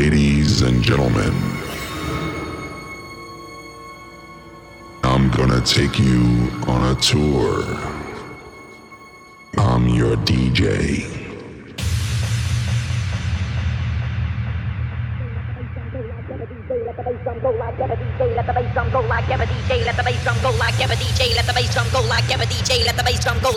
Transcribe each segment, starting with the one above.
Ladies and gentlemen, I'm gonna take you on a tour. I'm your DJ. Let the bass drum go like ever DJ. Let the bass drum go like ever DJ. Let the bass drum go like ever DJ. Let the bass drum go.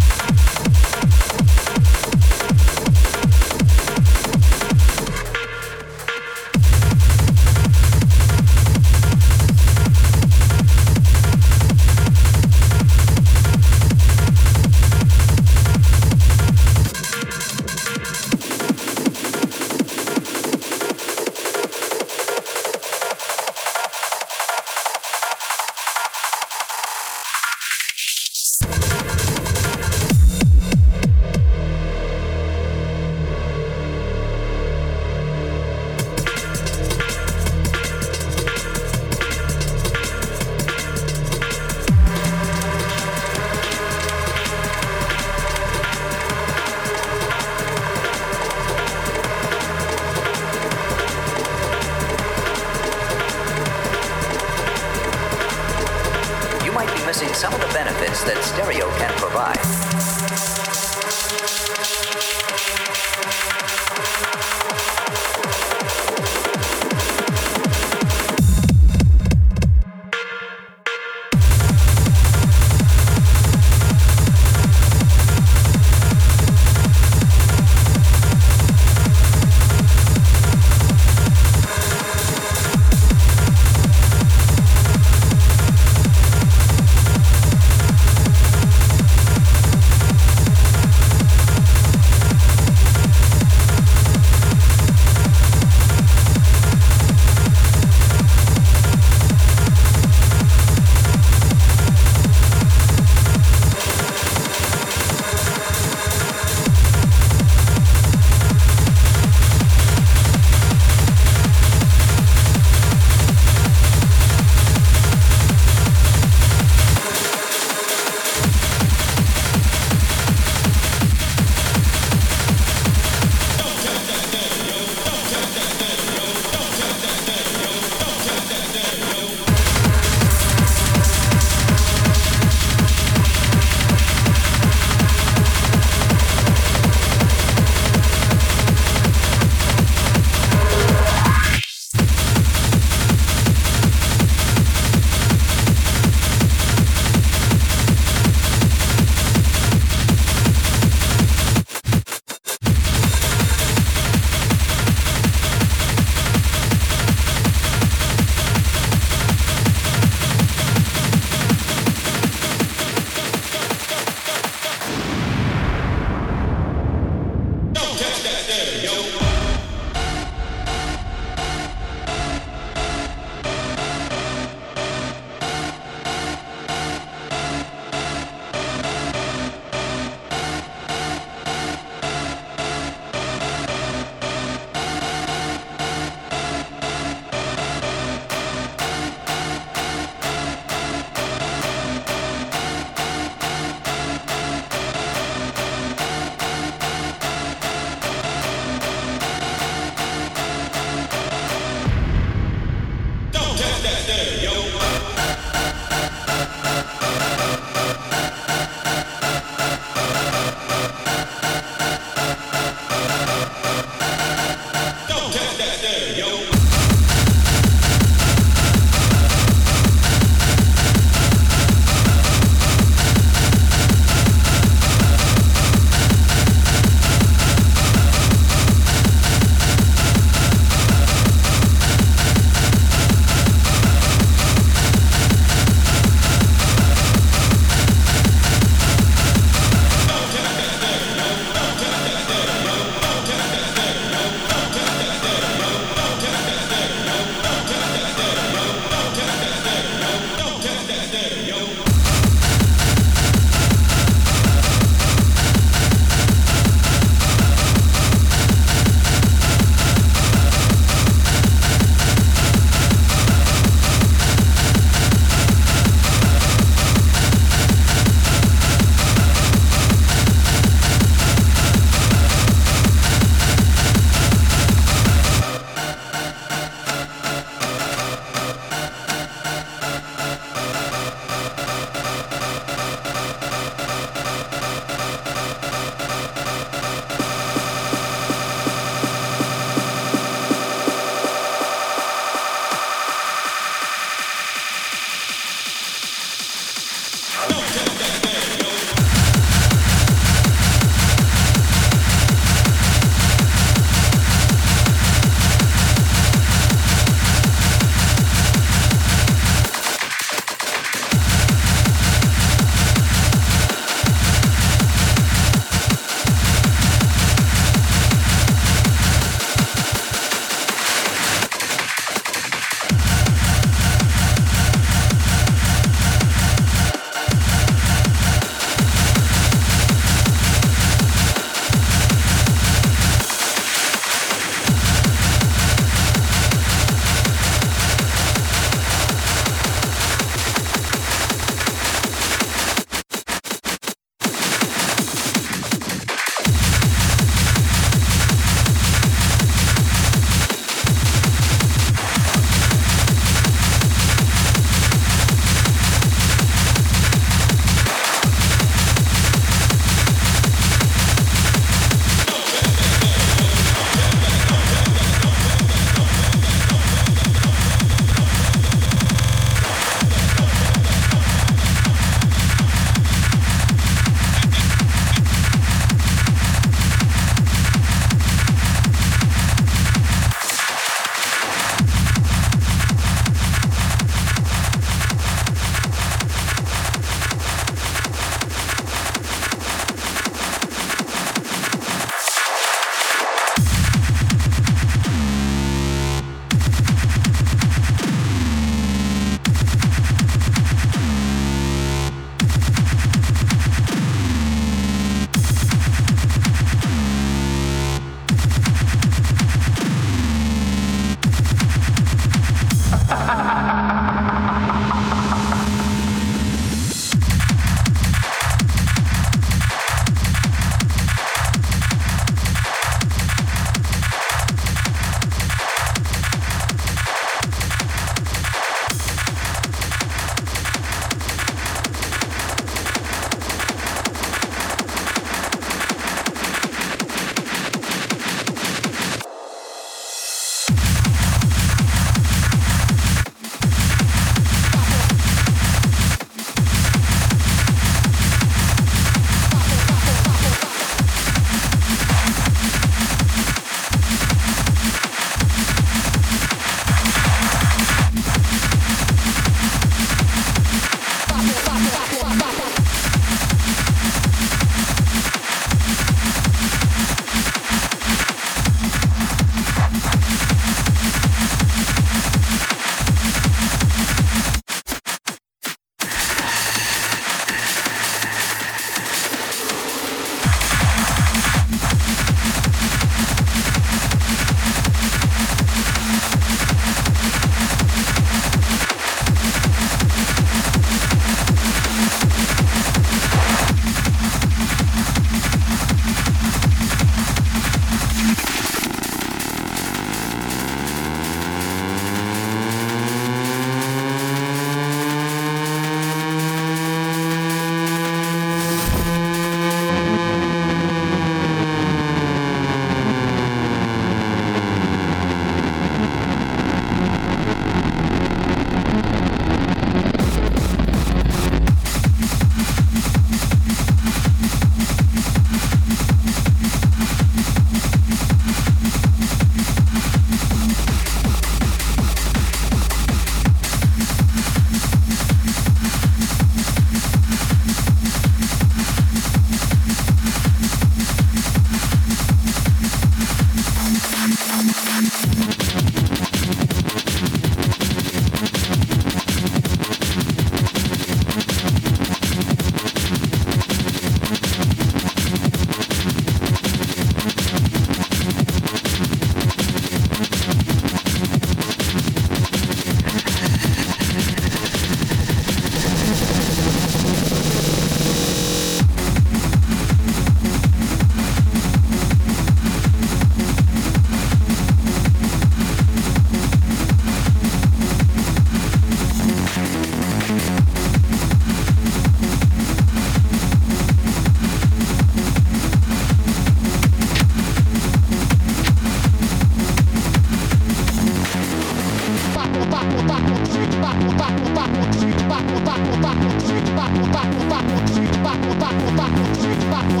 Bye.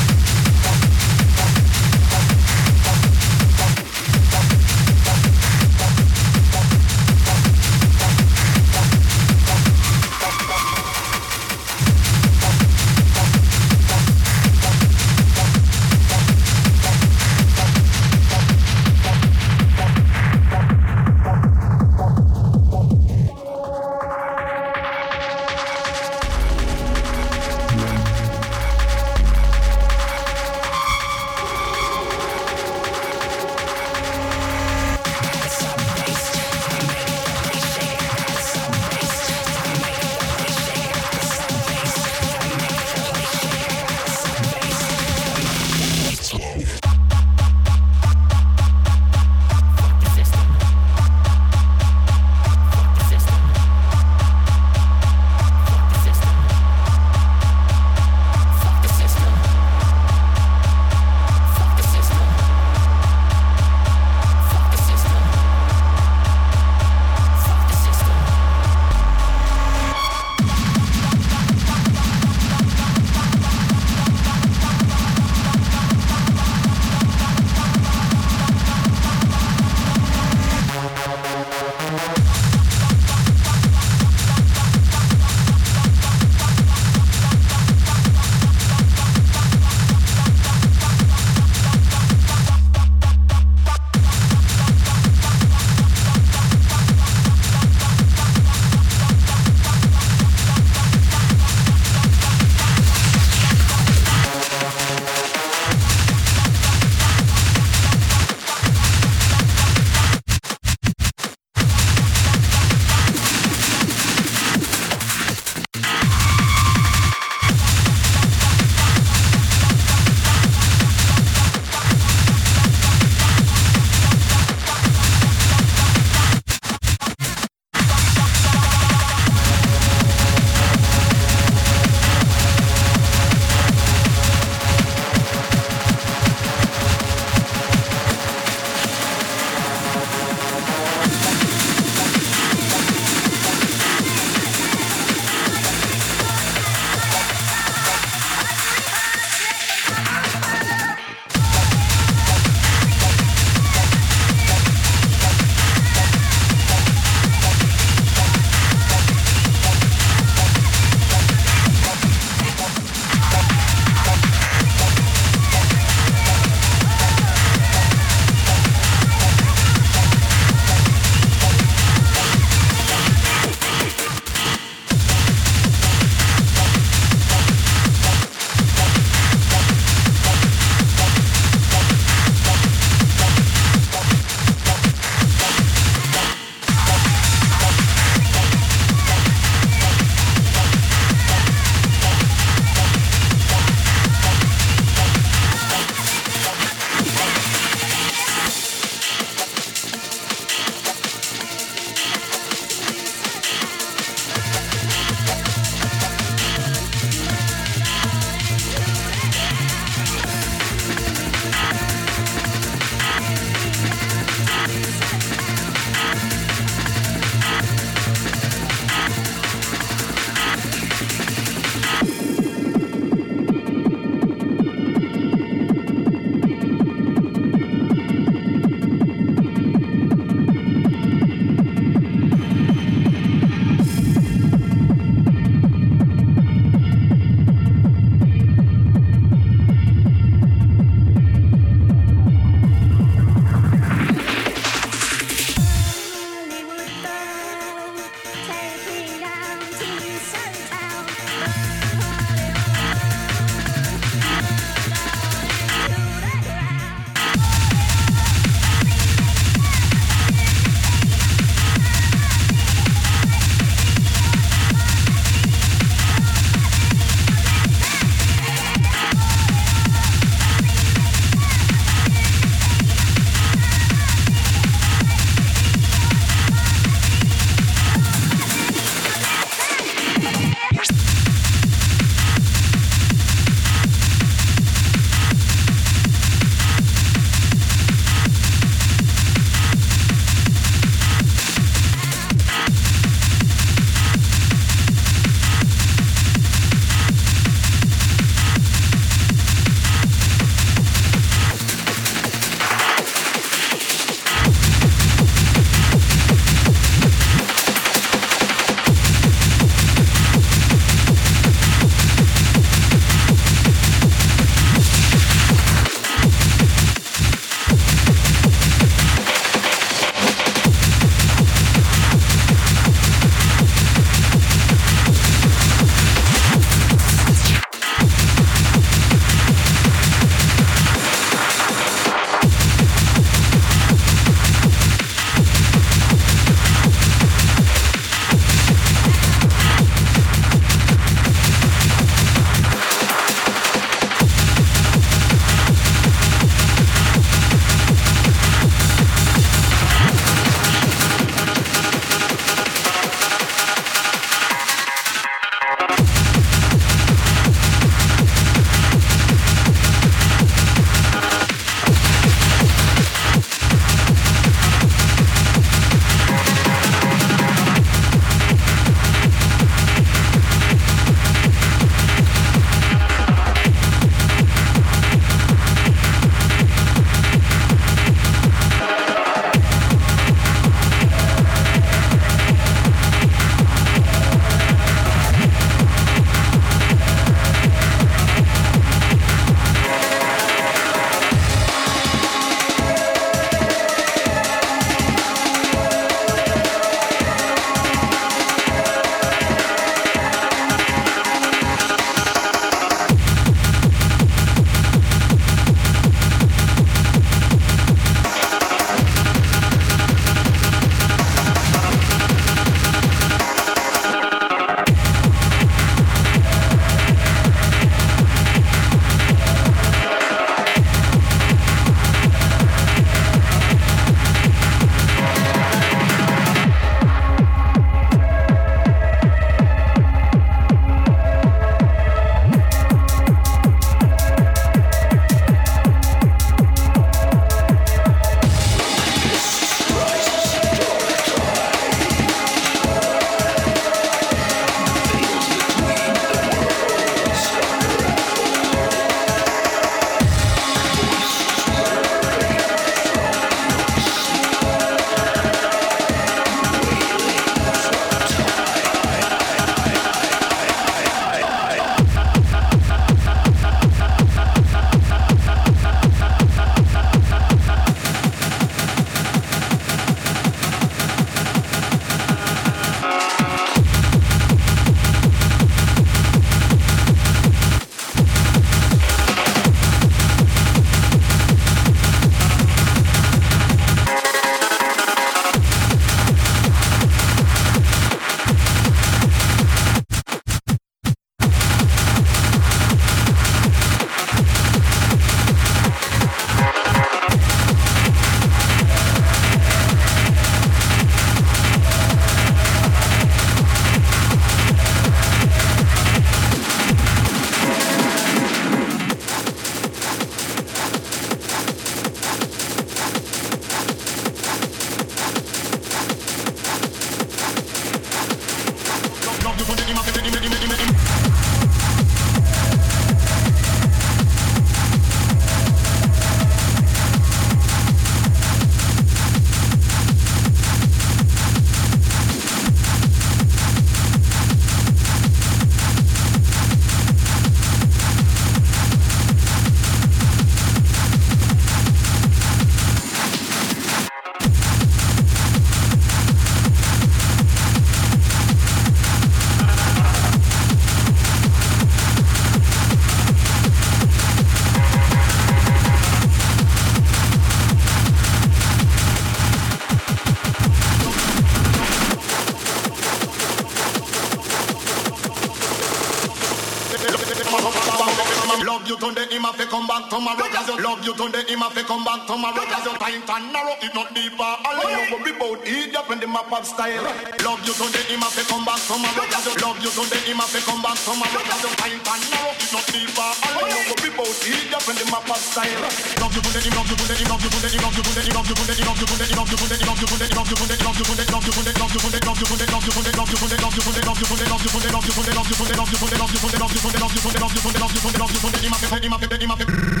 You love you today, him have to come back tomorrow. Cause your time and narrow, it not deeper. All you worry about idiot when them a pop style. Love you today, him have to come back tomorrow. Cause you love you today, him have to come back tomorrow. Cause your time and narrow, it not deeper. All you worry about idiot when them a pop style. Love you today, him love you today, him love you today, him love you today, him love you today, him love you today, him love you today, him love you today, him love you today, him love you today, love you today, love you today, love you today, love you today, love you today, love you today, love you today, love you today, love you today, love you today, love you today, love you today, love you today, love you today, love you today, love you today, love you today, him have to, him have to, him have to.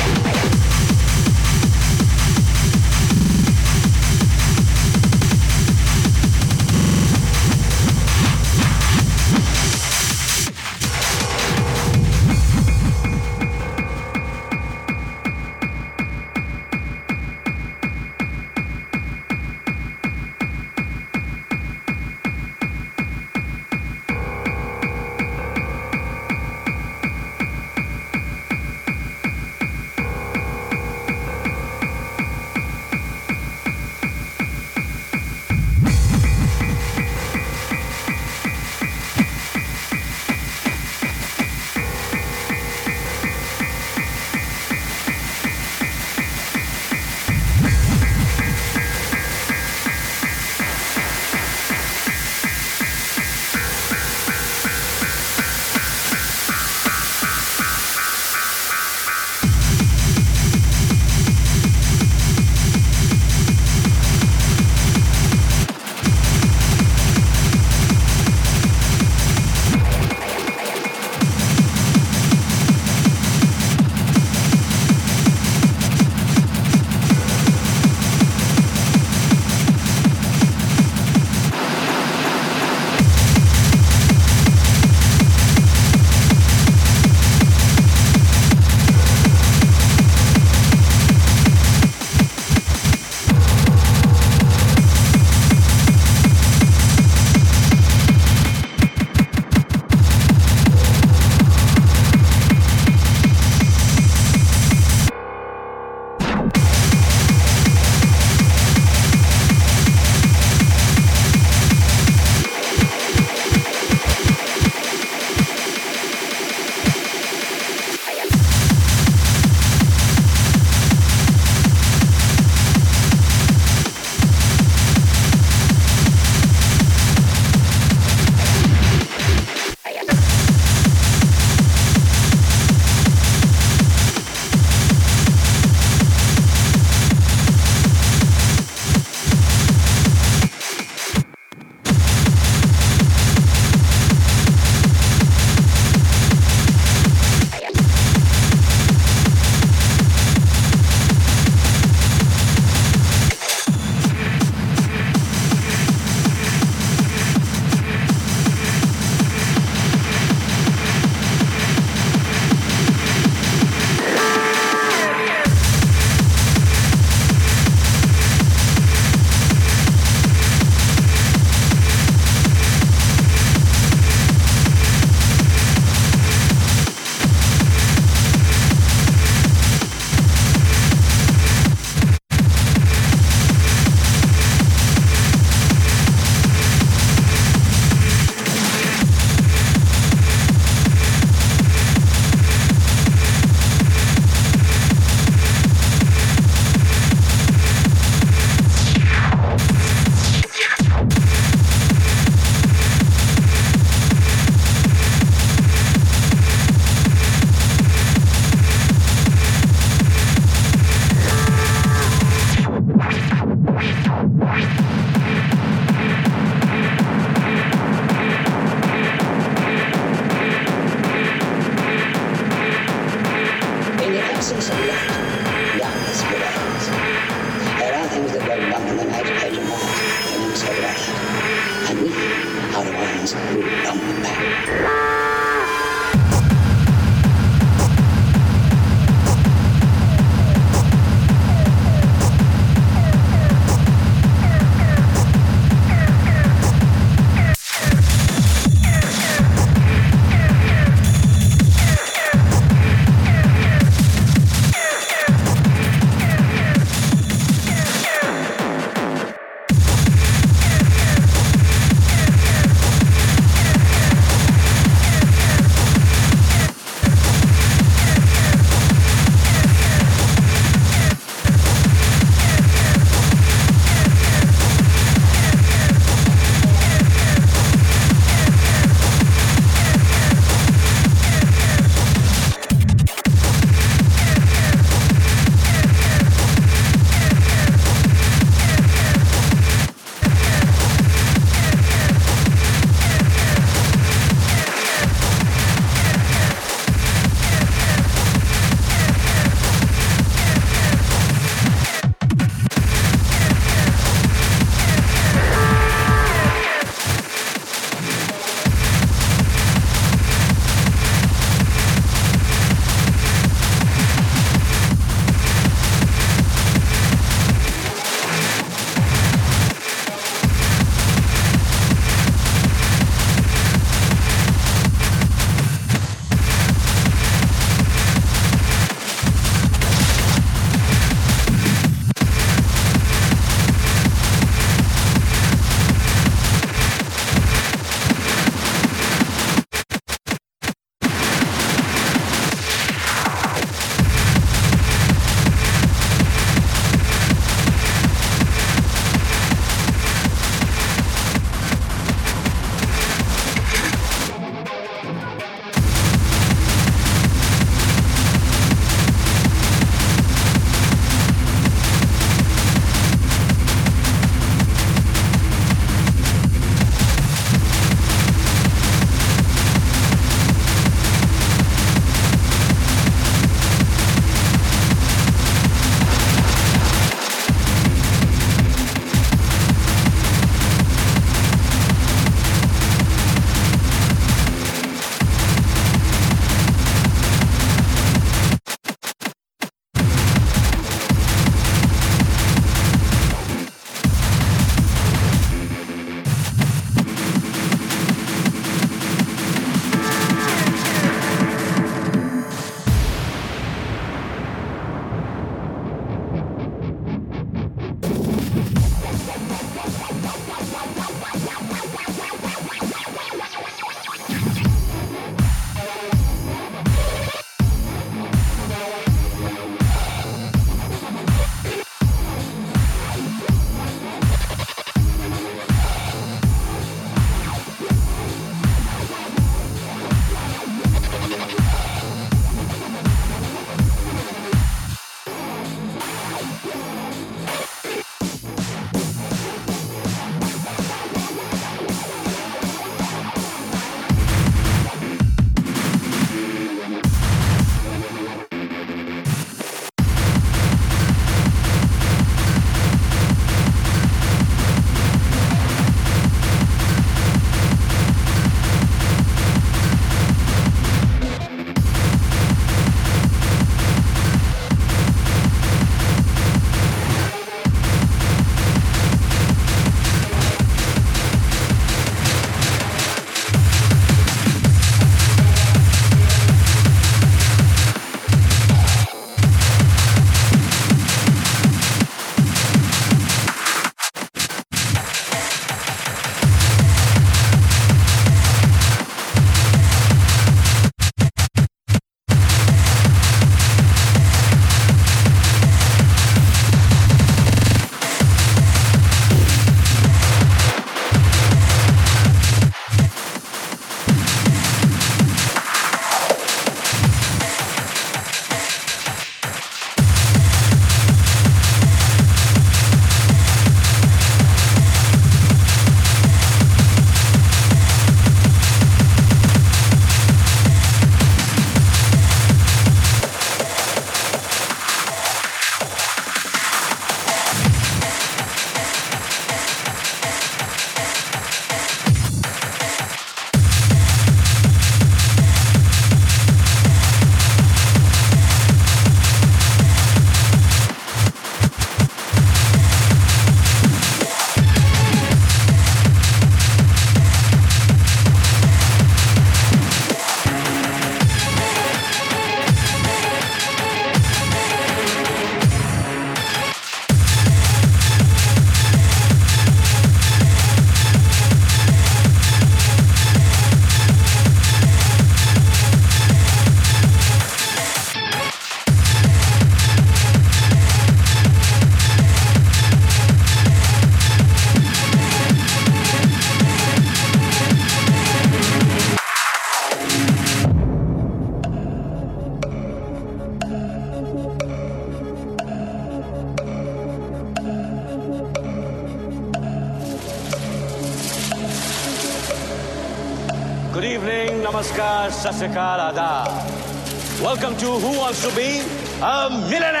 Welcome to Who Wants to Be a Millionaire?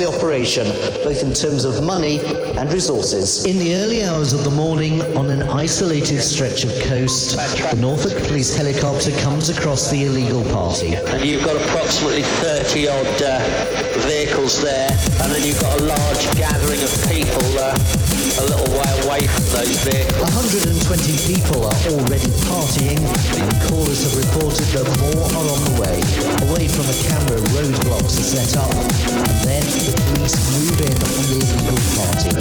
A costly operation, both in terms of money and resources. In the early hours of the morning, on an isolated stretch of coast, the Norfolk police helicopter comes across the illegal party. and you've got approximately 30 odd uh, vehicles there, and then you've got a large gathering of people uh, a little way away from those vehicles. 120 people are already partying, and callers have reported that more are on the way. Away from the camera, roadblocks are set up, and then the police move in on the illegal party.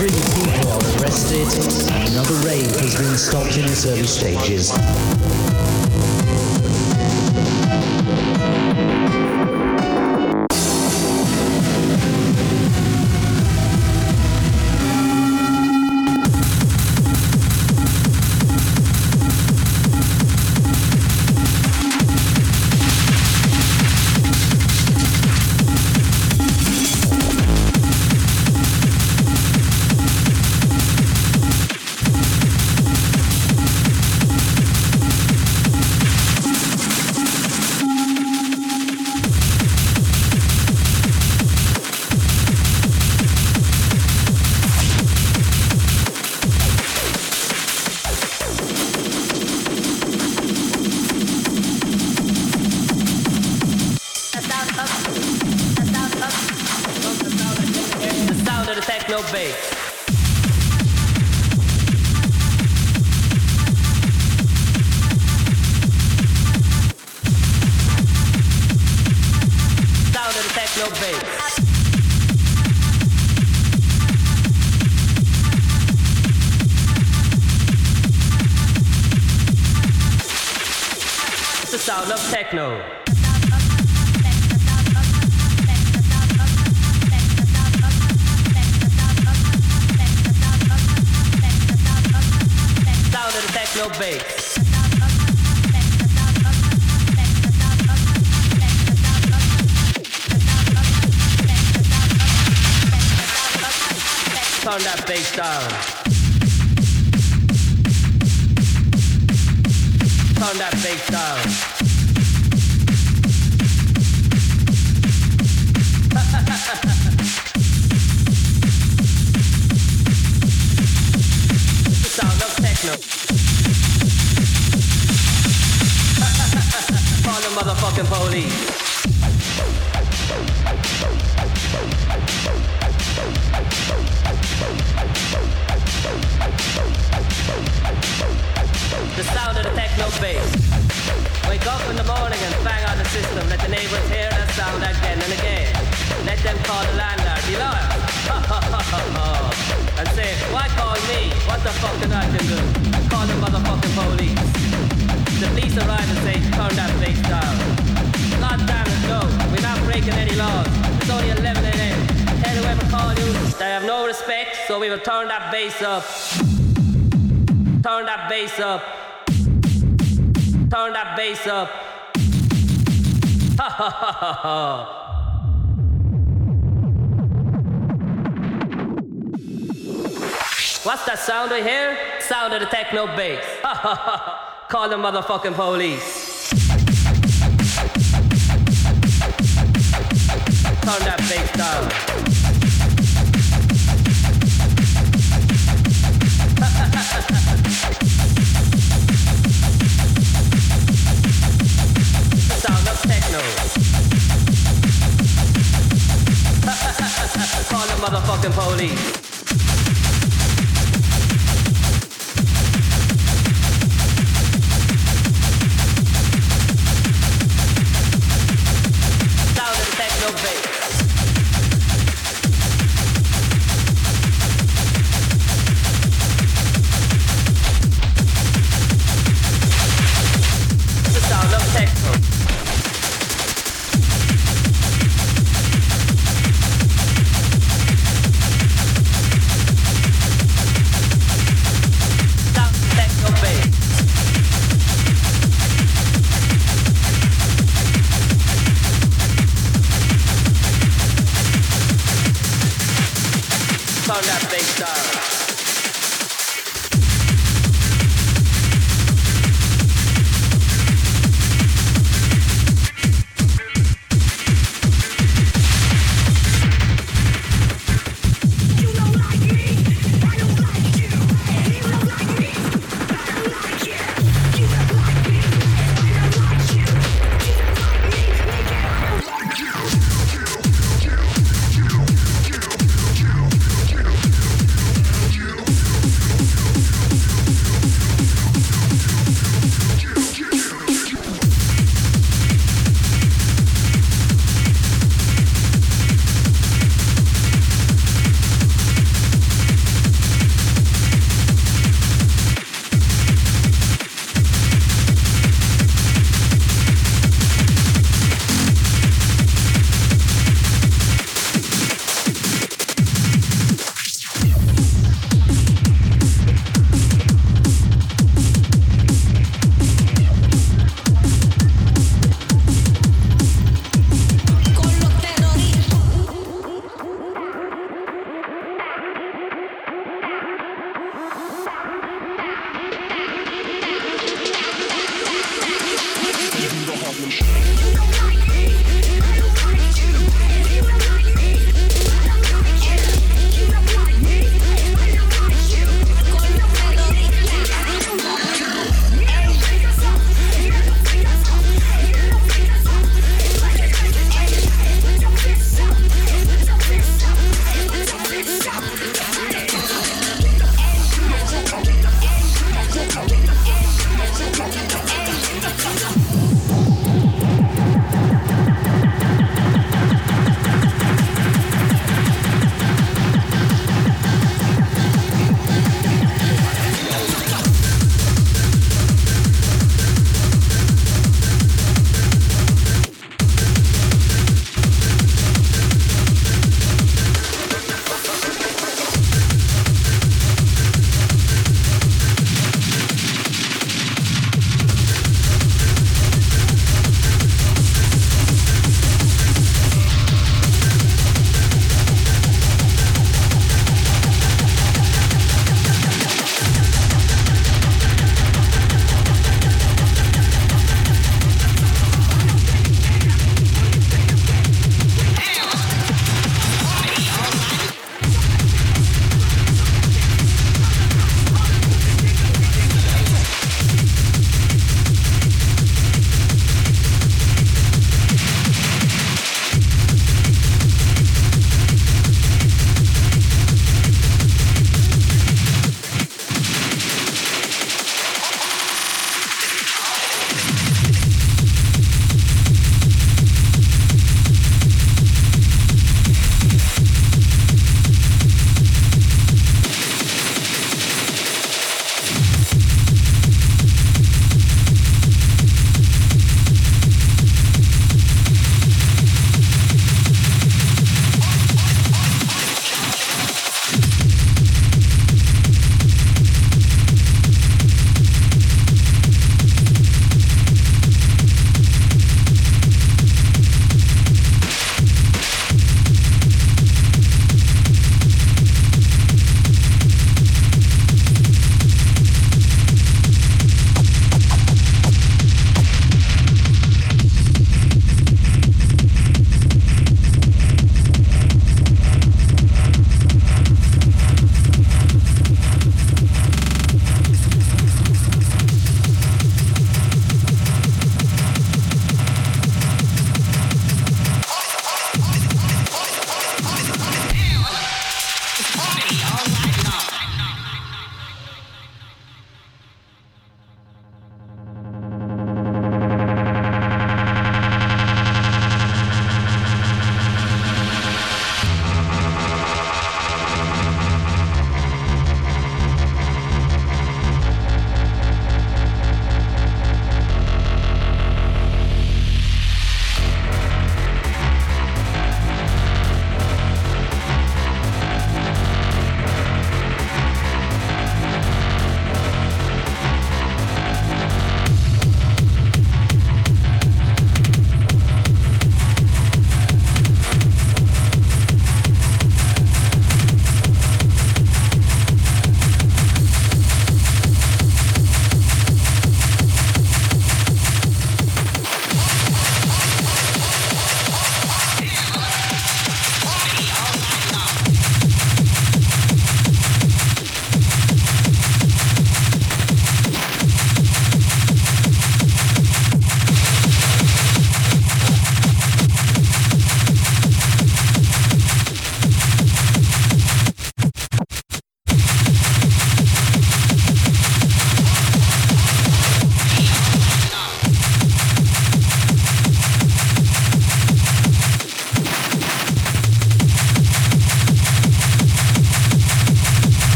Three people are arrested, and another rave has been stopped in its early stages. Turn that bass up. Ha ha ha ha ha. What's that sound we hear? Sound of the techno bass. Call the motherfucking police. Turn that bass down. Motherfucking police.